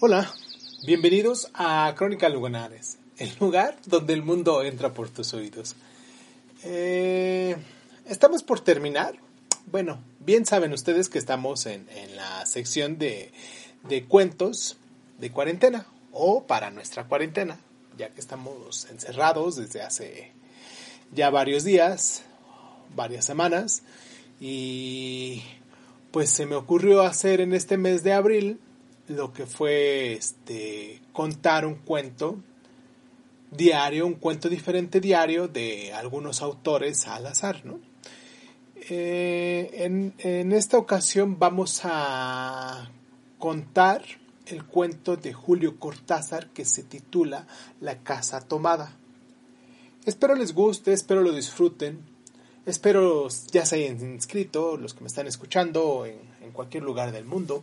Hola, bienvenidos a Crónica Lugonares, el lugar donde el mundo entra por tus oídos. Eh, estamos por terminar. Bueno, bien saben ustedes que estamos en, la sección de, de cuentos de cuarentena o para nuestra cuarentena, ya que estamos encerrados desde hace ya varios días, varias semanas, y pues se me ocurrió hacer en este mes de abril lo que fue este contar un cuento diario, un cuento diferente diario de algunos autores al azar, ¿no? Eh, en, en esta ocasión vamos a contar el cuento de Julio Cortázar que se titula La casa tomada. Espero les guste, espero lo disfruten, espero ya se hayan inscrito los que me están escuchando en, en cualquier lugar del mundo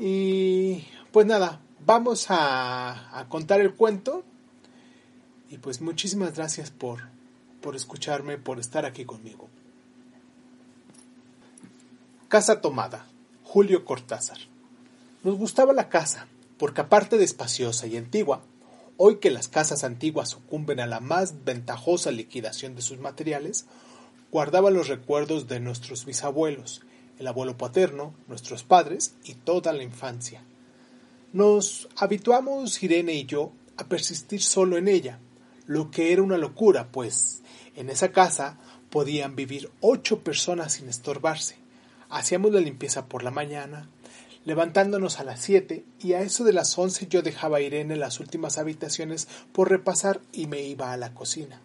y pues nada, vamos a, contar el cuento. Y pues muchísimas gracias por, por escucharme, por estar aquí conmigo. Casa tomada. Julio Cortázar. Nos gustaba la casa, porque aparte de espaciosa y antigua, hoy que las casas antiguas sucumben a la más ventajosa liquidación de sus materiales, guardaba los recuerdos de nuestros bisabuelos el abuelo paterno, nuestros padres y toda la infancia. Nos habituamos, Irene y yo, a persistir solo en ella, lo que era una locura, pues en esa casa podían vivir ocho personas sin estorbarse. Hacíamos la limpieza por la mañana, levantándonos a las siete, y a eso de las once yo dejaba a Irene las últimas habitaciones por repasar y me iba a la cocina.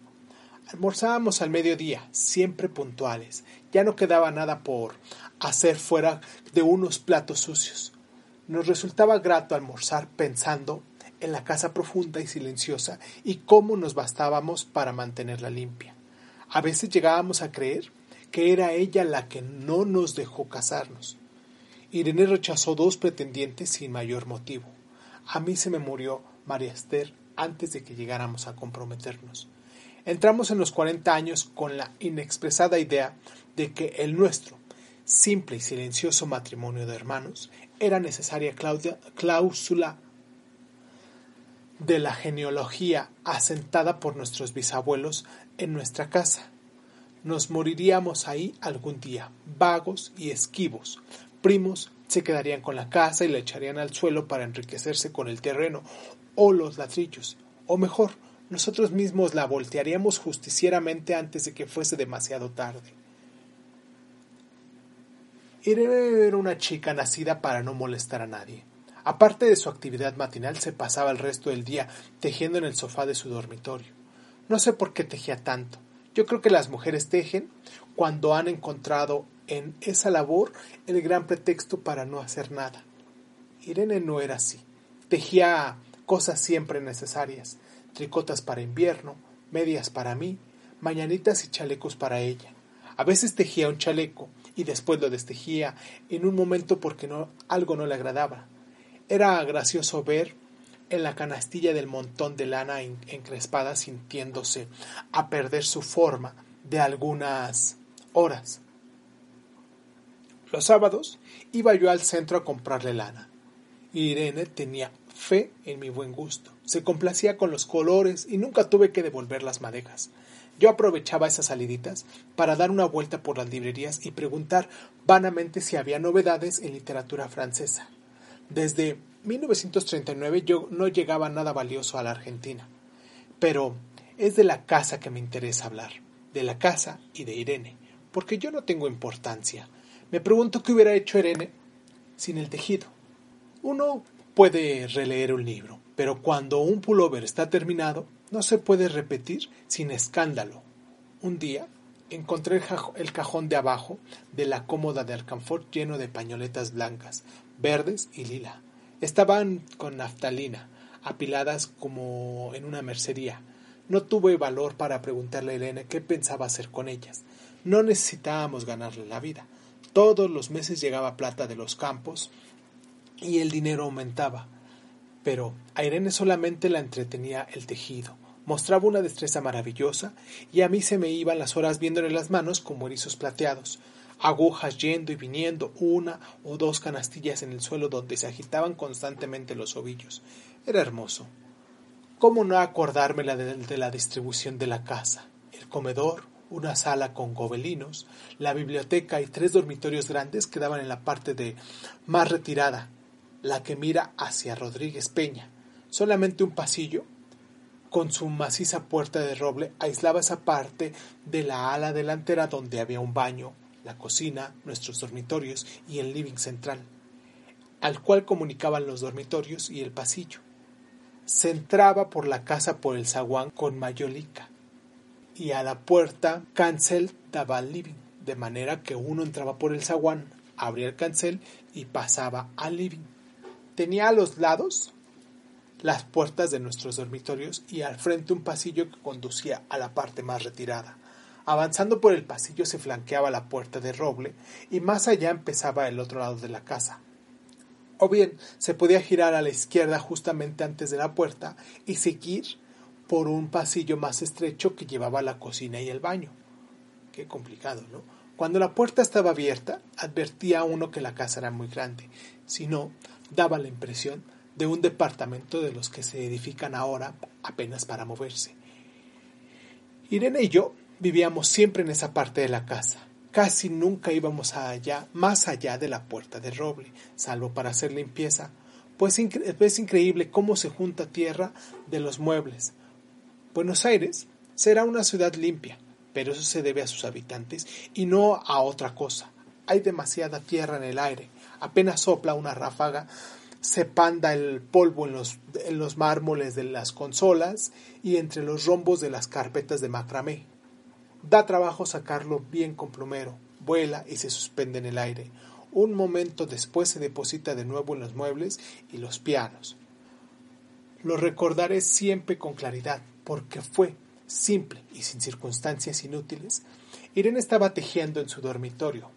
Almorzábamos al mediodía, siempre puntuales. Ya no quedaba nada por hacer fuera de unos platos sucios. Nos resultaba grato almorzar pensando en la casa profunda y silenciosa y cómo nos bastábamos para mantenerla limpia. A veces llegábamos a creer que era ella la que no nos dejó casarnos. Irene rechazó dos pretendientes sin mayor motivo. A mí se me murió María Esther antes de que llegáramos a comprometernos. Entramos en los cuarenta años con la inexpresada idea de que el nuestro, simple y silencioso matrimonio de hermanos, era necesaria cláusula de la genealogía asentada por nuestros bisabuelos en nuestra casa. Nos moriríamos ahí algún día, vagos y esquivos. Primos se quedarían con la casa y la echarían al suelo para enriquecerse con el terreno o los ladrillos, o mejor, nosotros mismos la voltearíamos justicieramente antes de que fuese demasiado tarde. Irene era una chica nacida para no molestar a nadie. Aparte de su actividad matinal, se pasaba el resto del día tejiendo en el sofá de su dormitorio. No sé por qué tejía tanto. Yo creo que las mujeres tejen cuando han encontrado en esa labor el gran pretexto para no hacer nada. Irene no era así. Tejía cosas siempre necesarias, tricotas para invierno, medias para mí, mañanitas y chalecos para ella. A veces tejía un chaleco y después lo destejía en un momento porque algo no le agradaba. Era gracioso ver en la canastilla del montón de lana encrespada sintiéndose a perder su forma de algunas horas. Los sábados iba yo al centro a comprarle lana. Irene tenía fe en mi buen gusto. Se complacía con los colores y nunca tuve que devolver las madejas. Yo aprovechaba esas saliditas para dar una vuelta por las librerías y preguntar vanamente si había novedades en literatura francesa. Desde 1939 yo no llegaba nada valioso a la Argentina. Pero es de la casa que me interesa hablar, de la casa y de Irene, porque yo no tengo importancia. Me pregunto qué hubiera hecho Irene sin el tejido. Uno puede releer un libro, pero cuando un pullover está terminado, no se puede repetir sin escándalo. Un día encontré el, cajón de abajo de la cómoda de alcanfor lleno de pañoletas blancas, verdes y lila. Estaban con naftalina, apiladas como en una mercería. No tuve valor para preguntarle a Elena qué pensaba hacer con ellas. No necesitábamos ganarle la vida. Todos los meses llegaba plata de los campos y el dinero aumentaba. Pero a Irene solamente la entretenía el tejido. Mostraba una destreza maravillosa y a mí se me iban las horas viéndole las manos como erizos plateados, agujas yendo y viniendo, una o dos canastillas en el suelo donde se agitaban constantemente los ovillos. Era hermoso. ¿Cómo no acordarme de, de la distribución de la casa? El comedor, una sala con gobelinos, la biblioteca y tres dormitorios grandes quedaban en la parte de más retirada, la que mira hacia Rodríguez Peña. Solamente un pasillo, con su maciza puerta de roble, aislaba esa parte de la ala delantera donde había un baño, la cocina, nuestros dormitorios y el living central, al cual comunicaban los dormitorios y el pasillo. Se entraba por la casa por el zaguán con mayolica y a la puerta cancel daba al living, de manera que uno entraba por el zaguán, abría el cancel y pasaba al living. Tenía a los lados las puertas de nuestros dormitorios y al frente un pasillo que conducía a la parte más retirada. Avanzando por el pasillo se flanqueaba la puerta de roble y más allá empezaba el otro lado de la casa. O bien se podía girar a la izquierda justamente antes de la puerta y seguir por un pasillo más estrecho que llevaba a la cocina y el baño. Qué complicado, ¿no? Cuando la puerta estaba abierta, advertía a uno que la casa era muy grande. Si no, daba la impresión de un departamento de los que se edifican ahora apenas para moverse. Irene y yo vivíamos siempre en esa parte de la casa. Casi nunca íbamos allá, más allá de la puerta de roble, salvo para hacer limpieza, pues es increíble cómo se junta tierra de los muebles, Buenos Aires será una ciudad limpia, pero eso se debe a sus habitantes y no a otra cosa. Hay demasiada tierra en el aire, apenas sopla una ráfaga, se panda el polvo en los, en los mármoles de las consolas y entre los rombos de las carpetas de macramé. Da trabajo sacarlo bien con plumero, vuela y se suspende en el aire. Un momento después se deposita de nuevo en los muebles y los pianos. Lo recordaré siempre con claridad, porque fue simple y sin circunstancias inútiles. Irene estaba tejiendo en su dormitorio.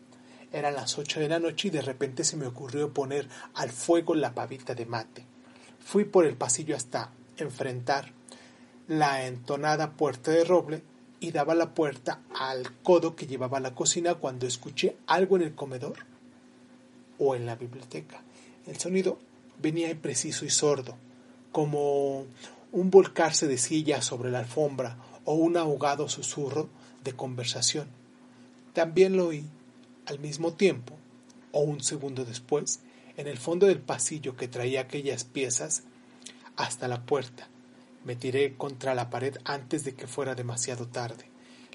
Eran las ocho de la noche y de repente se me ocurrió poner al fuego la pavita de mate. Fui por el pasillo hasta enfrentar la entonada puerta de roble y daba la puerta al codo que llevaba a la cocina cuando escuché algo en el comedor o en la biblioteca. El sonido venía impreciso y sordo, como un volcarse de silla sobre la alfombra o un ahogado susurro de conversación. También lo oí al mismo tiempo, o un segundo después, en el fondo del pasillo que traía aquellas piezas hasta la puerta. Me tiré contra la pared antes de que fuera demasiado tarde.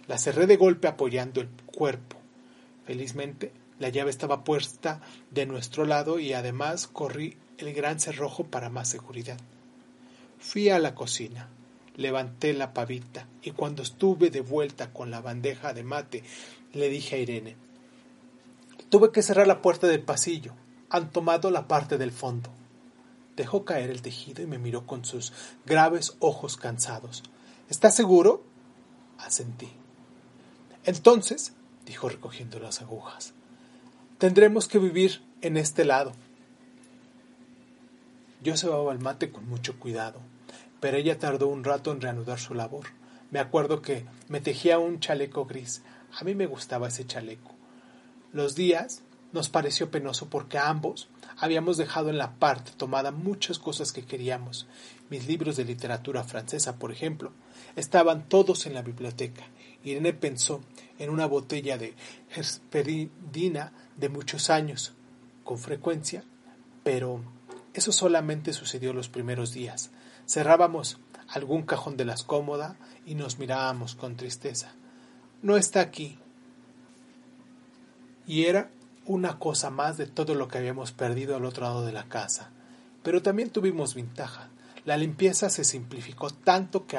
La cerré de golpe apoyando el cuerpo. Felizmente, la llave estaba puesta de nuestro lado y además corrí el gran cerrojo para más seguridad. Fui a la cocina, levanté la pavita y cuando estuve de vuelta con la bandeja de mate, le dije a Irene, tuve que cerrar la puerta del pasillo, han tomado la parte del fondo. Dejó caer el tejido y me miró con sus graves ojos cansados. ¿Estás seguro? Asentí. Entonces, dijo recogiendo las agujas, tendremos que vivir en este lado. Yo cebaba el mate con mucho cuidado pero ella tardó un rato en reanudar su labor. Me acuerdo que me tejía un chaleco gris. A mí me gustaba ese chaleco. Los días nos pareció penoso porque ambos habíamos dejado en la parte tomada muchas cosas que queríamos. Mis libros de literatura francesa, por ejemplo, estaban todos en la biblioteca. Irene pensó en una botella de Hesperidina de muchos años, con frecuencia, pero eso solamente sucedió los primeros días. Cerrábamos algún cajón de las cómodas y nos mirábamos con tristeza. No está aquí. Y era una cosa más de todo lo que habíamos perdido al otro lado de la casa. Pero también tuvimos ventaja. La limpieza se simplificó tanto que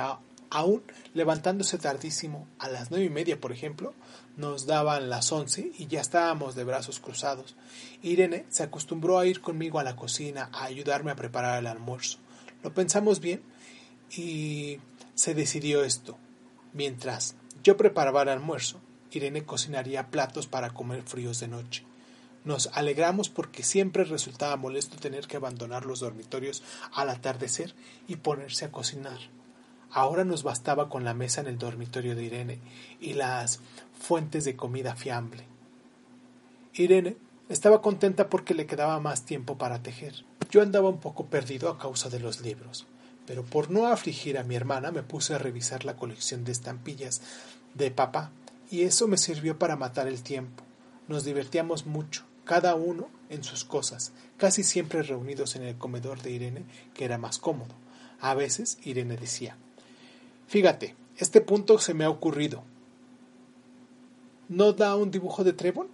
aún levantándose tardísimo, a las nueve y media, por ejemplo, nos daban las once y ya estábamos de brazos cruzados. Irene se acostumbró a ir conmigo a la cocina a ayudarme a preparar el almuerzo. Lo pensamos bien y se decidió esto. Mientras yo preparaba el almuerzo, Irene cocinaría platos para comer fríos de noche. Nos alegramos porque siempre resultaba molesto tener que abandonar los dormitorios al atardecer y ponerse a cocinar. Ahora nos bastaba con la mesa en el dormitorio de Irene y las fuentes de comida fiambre. Irene estaba contenta porque le quedaba más tiempo para tejer. Yo andaba un poco perdido a causa de los libros, pero por no afligir a mi hermana me puse a revisar la colección de estampillas de papá y eso me sirvió para matar el tiempo. Nos divertíamos mucho, cada uno en sus cosas, casi siempre reunidos en el comedor de Irene, que era más cómodo. A veces Irene decía Fíjate, este punto se me ha ocurrido. ¿No da un dibujo de Trébol?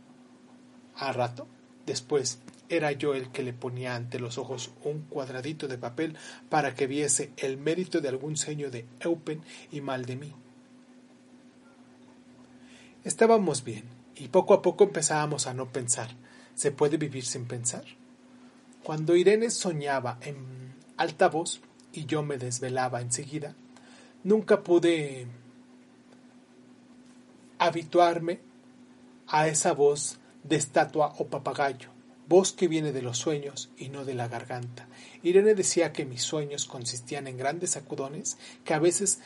A rato, después, era yo el que le ponía ante los ojos un cuadradito de papel para que viese el mérito de algún seño de Eupen y mal de mí. Estábamos bien, y poco a poco empezábamos a no pensar. ¿Se puede vivir sin pensar? Cuando Irene soñaba en alta voz y yo me desvelaba enseguida, nunca pude habituarme a esa voz de estatua o papagayo, voz que viene de los sueños y no de la garganta. Irene decía que mis sueños consistían en grandes sacudones que a veces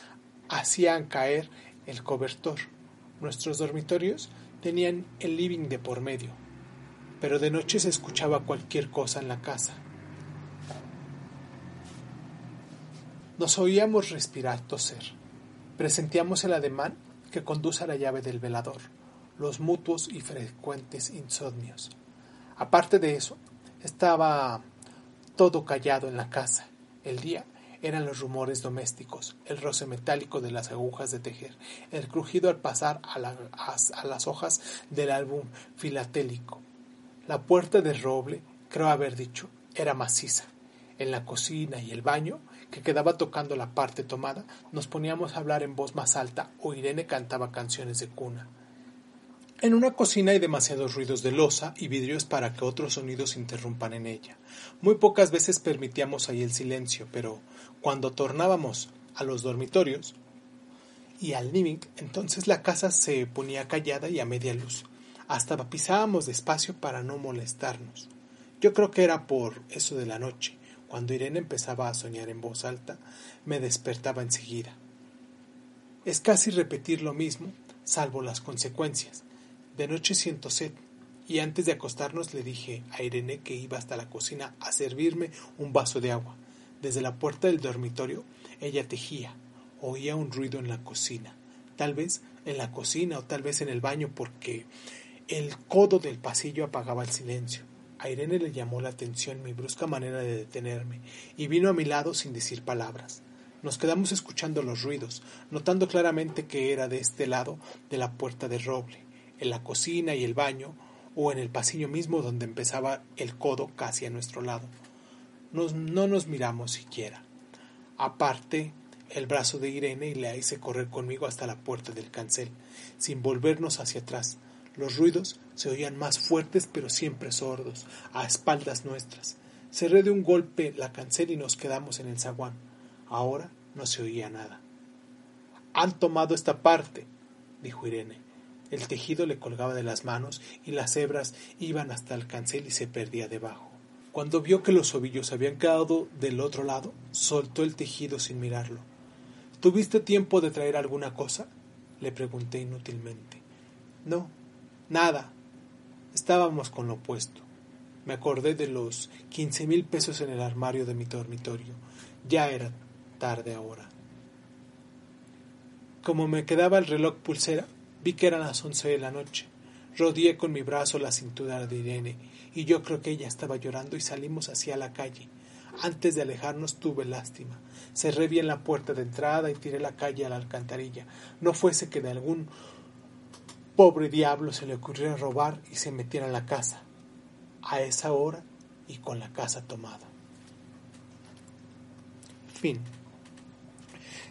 hacían caer el cobertor. Nuestros dormitorios tenían el living de por medio, pero de noche se escuchaba cualquier cosa en la casa. Nos oíamos respirar, toser. Presentíamos el ademán que conduce a la llave del velador, los mutuos y frecuentes insomnios. Aparte de eso, estaba todo callado en la casa. El día eran los rumores domésticos, el roce metálico de las agujas de tejer, el crujido al pasar a, las hojas del álbum filatélico. La puerta de roble, creo haber dicho, era maciza. En la cocina y el baño que quedaba tocando la parte tomada, nos poníamos a hablar en voz más alta o Irene cantaba canciones de cuna. En una cocina hay demasiados ruidos de losa y vidrios para que otros sonidos interrumpan en ella. Muy pocas veces permitíamos ahí el silencio, pero cuando tornábamos a los dormitorios y al living, entonces la casa se ponía callada y a media luz. Hasta pisábamos despacio para no molestarnos. Yo creo que era por eso de la noche. Cuando Irene empezaba a soñar en voz alta, me despertaba enseguida. Es casi repetir lo mismo, salvo las consecuencias. De noche siento sed, y antes de acostarnos le dije a Irene que iba hasta la cocina a servirme un vaso de agua. Desde la puerta del dormitorio ella tejía. Oía un ruido en la cocina. Tal vez en la cocina o tal vez en el baño porque el codo del pasillo apagaba el silencio. A Irene le llamó la atención mi brusca manera de detenerme, y vino a mi lado sin decir palabras. Nos quedamos escuchando los ruidos, notando claramente que era de este lado de la puerta de roble, en la cocina y el baño, o en el pasillo mismo donde empezaba el codo casi a nuestro lado. no nos miramos siquiera. Aparte el brazo de Irene y le hice correr conmigo hasta la puerta del cancel, sin volvernos hacia atrás, los ruidos se oían más fuertes pero siempre sordos, a espaldas nuestras. Cerré de un golpe la cancel y nos quedamos en el zaguán. Ahora no se oía nada. Han tomado esta parte, dijo Irene. El tejido le colgaba de las manos y las hebras iban hasta el cancel y se perdía debajo. Cuando vio que los ovillos habían quedado del otro lado, soltó el tejido sin mirarlo. ¿Tuviste tiempo de traer alguna cosa? le pregunté inútilmente. No, Nada. Estábamos con lo opuesto. Me acordé de los quince mil pesos en el armario de mi dormitorio. Ya era tarde ahora. Como me quedaba el reloj pulsera, vi que eran las once de la noche. Rodeé con mi brazo la cintura de Irene y yo creo que ella estaba llorando y salimos hacia la calle. Antes de alejarnos tuve lástima. Cerré bien la puerta de entrada y tiré la calle a la alcantarilla. No fuese que de algún Pobre diablo se le ocurrió robar y se metiera en la casa, a esa hora y con la casa tomada. Fin.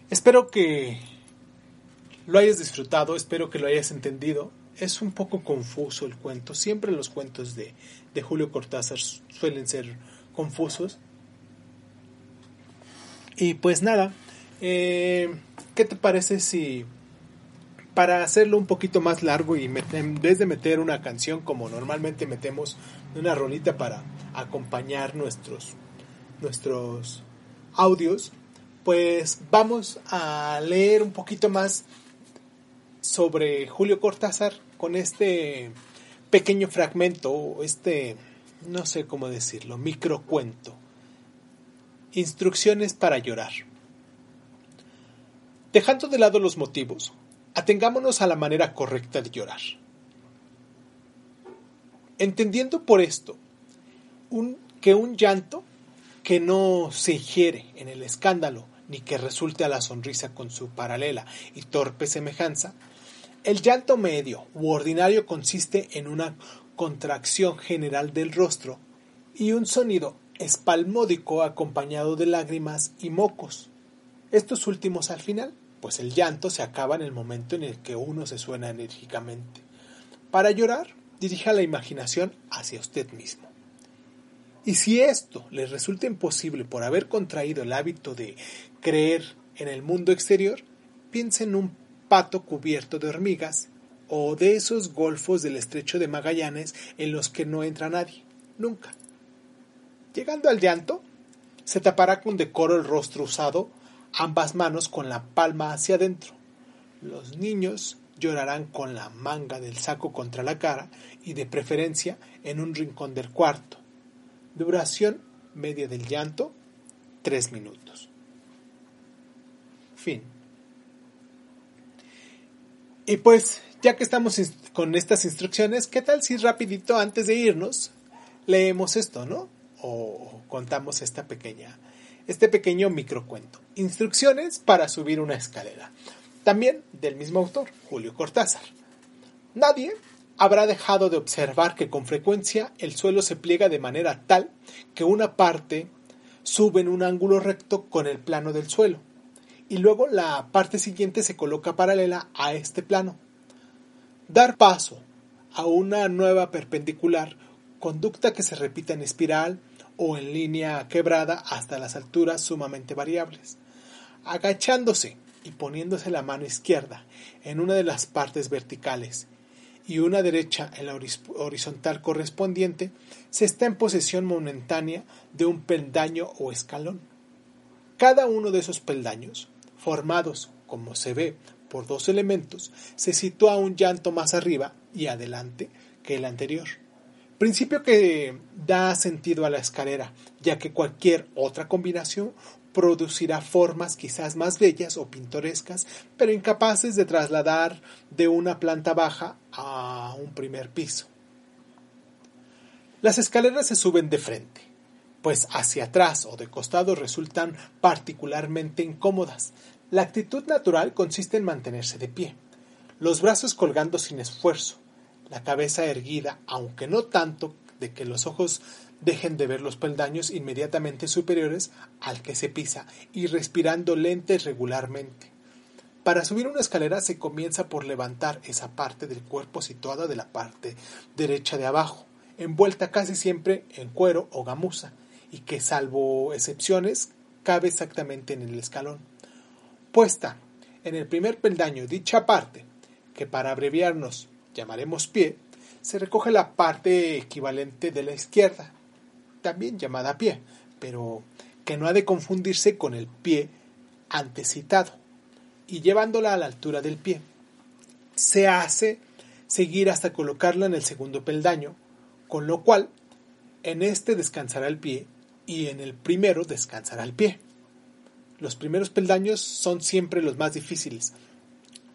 Espero que lo hayas disfrutado, espero que lo hayas entendido. Es un poco confuso el cuento. Siempre los cuentos de, de Julio Cortázar suelen ser confusos. Y pues nada, eh, ¿qué te parece si para hacerlo un poquito más largo y en vez de meter una canción como normalmente metemos una rolita para acompañar nuestros nuestros audios, pues vamos a leer un poquito más sobre Julio Cortázar con este pequeño fragmento, este, no sé cómo decirlo, microcuento. Instrucciones para llorar. Dejando de lado los motivos, atengámonos a la manera correcta de llorar. Entendiendo por esto que un llanto que no se ingiere en el escándalo ni que resulte a la sonrisa con su paralela y torpe semejanza, el llanto medio u ordinario consiste en una contracción general del rostro y un sonido espalmódico acompañado de lágrimas y mocos. Estos últimos al final, pues el llanto se acaba en el momento en el que uno se suena enérgicamente. Para llorar, dirija la imaginación hacia usted mismo. Y si esto le resulta imposible por haber contraído el hábito de creer en el mundo exterior, piense en un pato cubierto de hormigas o de esos golfos del estrecho de Magallanes en los que no entra nadie, nunca. Llegando al llanto, se tapará con decoro el rostro usado, ambas manos con la palma hacia adentro. Los niños llorarán con la manga del saco contra la cara y de preferencia en un rincón del cuarto. Duración media del llanto, tres minutos. Fin. Y pues, ya que estamos con estas instrucciones, ¿qué tal si rapidito antes de irnos leemos esto, ¿no? O contamos esta pequeña, este pequeño microcuento. Instrucciones para subir una escalera. También del mismo autor, Julio Cortázar. Nadie habrá dejado de observar que con frecuencia el suelo se pliega de manera tal que una parte sube en un ángulo recto con el plano del suelo y luego la parte siguiente se coloca paralela a este plano. Dar paso a una nueva perpendicular, conducta que se repita en espiral o en línea quebrada hasta las alturas sumamente variables. Agachándose y poniéndose la mano izquierda en una de las partes verticales y una derecha en la horizontal correspondiente, se está en posesión momentánea de un peldaño o escalón. Cada uno de esos peldaños, formados, como se ve, por dos elementos, se sitúa un llanto más arriba y adelante que el anterior. Principio que da sentido a la escalera, ya que cualquier otra combinación producirá formas quizás más bellas o pintorescas, pero incapaces de trasladar de una planta baja a un primer piso. Las escaleras se suben de frente, pues hacia atrás o de costado resultan particularmente incómodas. La actitud natural consiste en mantenerse de pie, los brazos colgando sin esfuerzo, la cabeza erguida, aunque no tanto de que los ojos dejen de ver los peldaños inmediatamente superiores al que se pisa y respirando lenta y regularmente. Para subir una escalera se comienza por levantar esa parte del cuerpo situada de la parte derecha de abajo, envuelta casi siempre en cuero o gamuza, y que, salvo excepciones, cabe exactamente en el escalón. Puesta en el primer peldaño dicha parte, que para abreviarnos llamaremos pie, se recoge la parte equivalente de la izquierda, también llamada pie, pero que no ha de confundirse con el pie antecitado, y llevándola a la altura del pie. Se hace seguir hasta colocarla en el segundo peldaño, con lo cual en este descansará el pie y en el primero descansará el pie. Los primeros peldaños son siempre los más difíciles,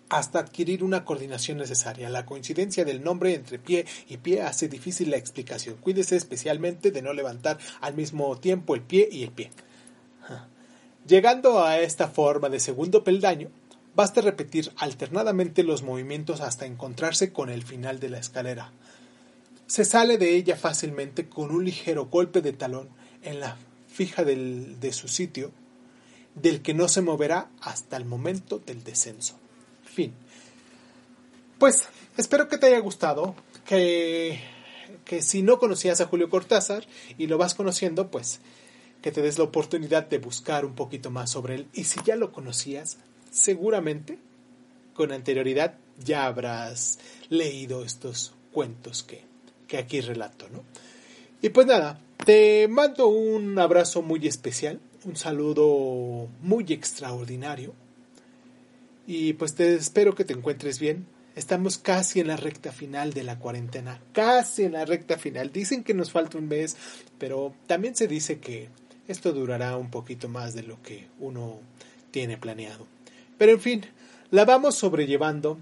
hasta adquirir una coordinación necesaria. La coincidencia del nombre entre pie y pie hace difícil la explicación. Cuídese especialmente de no levantar al mismo tiempo el pie y el pie. Llegando a esta forma de segundo peldaño, basta repetir alternadamente los movimientos hasta encontrarse con el final de la escalera. Se sale de ella fácilmente con un ligero golpe de talón en la fija de su sitio del que no se moverá hasta el momento del descenso. Fin. Pues espero que te haya gustado, que, que si no conocías a Julio Cortázar y lo vas conociendo, pues que te des la oportunidad de buscar un poquito más sobre él. Y si ya lo conocías, seguramente con anterioridad ya habrás leído estos cuentos que, que aquí relato, ¿no? Y pues nada, te mando un abrazo muy especial, un saludo muy extraordinario. Y pues te espero que te encuentres bien. Estamos casi en la recta final de la cuarentena, casi en la recta final. Dicen que nos falta un mes, pero también se dice que esto durará un poquito más de lo que uno tiene planeado. Pero en fin, la vamos sobrellevando.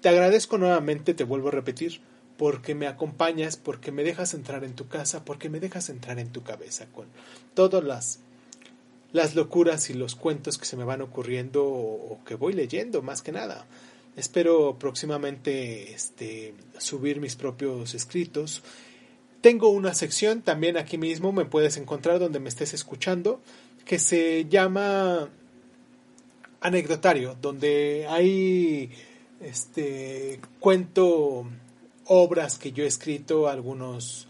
Te agradezco nuevamente, te vuelvo a repetir, porque me acompañas, porque me dejas entrar en tu casa, porque me dejas entrar en tu cabeza con todas las, las locuras y los cuentos que se me van ocurriendo o, que voy leyendo más que nada. Espero próximamente este, subir mis propios escritos. Tengo una sección también aquí mismo, me puedes encontrar donde me estés escuchando, que se llama anecdotario, donde hay este cuento obras que yo he escrito, algunos,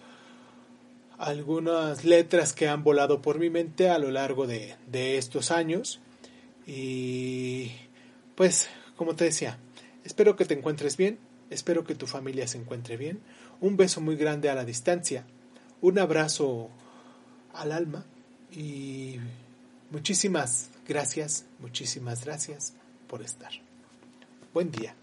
algunas letras que han volado por mi mente a lo largo de, de estos años. Y pues, como te decía, espero que te encuentres bien, espero que tu familia se encuentre bien. Un beso muy grande a la distancia, un abrazo al alma y muchísimas gracias, muchísimas gracias por estar. Buen día.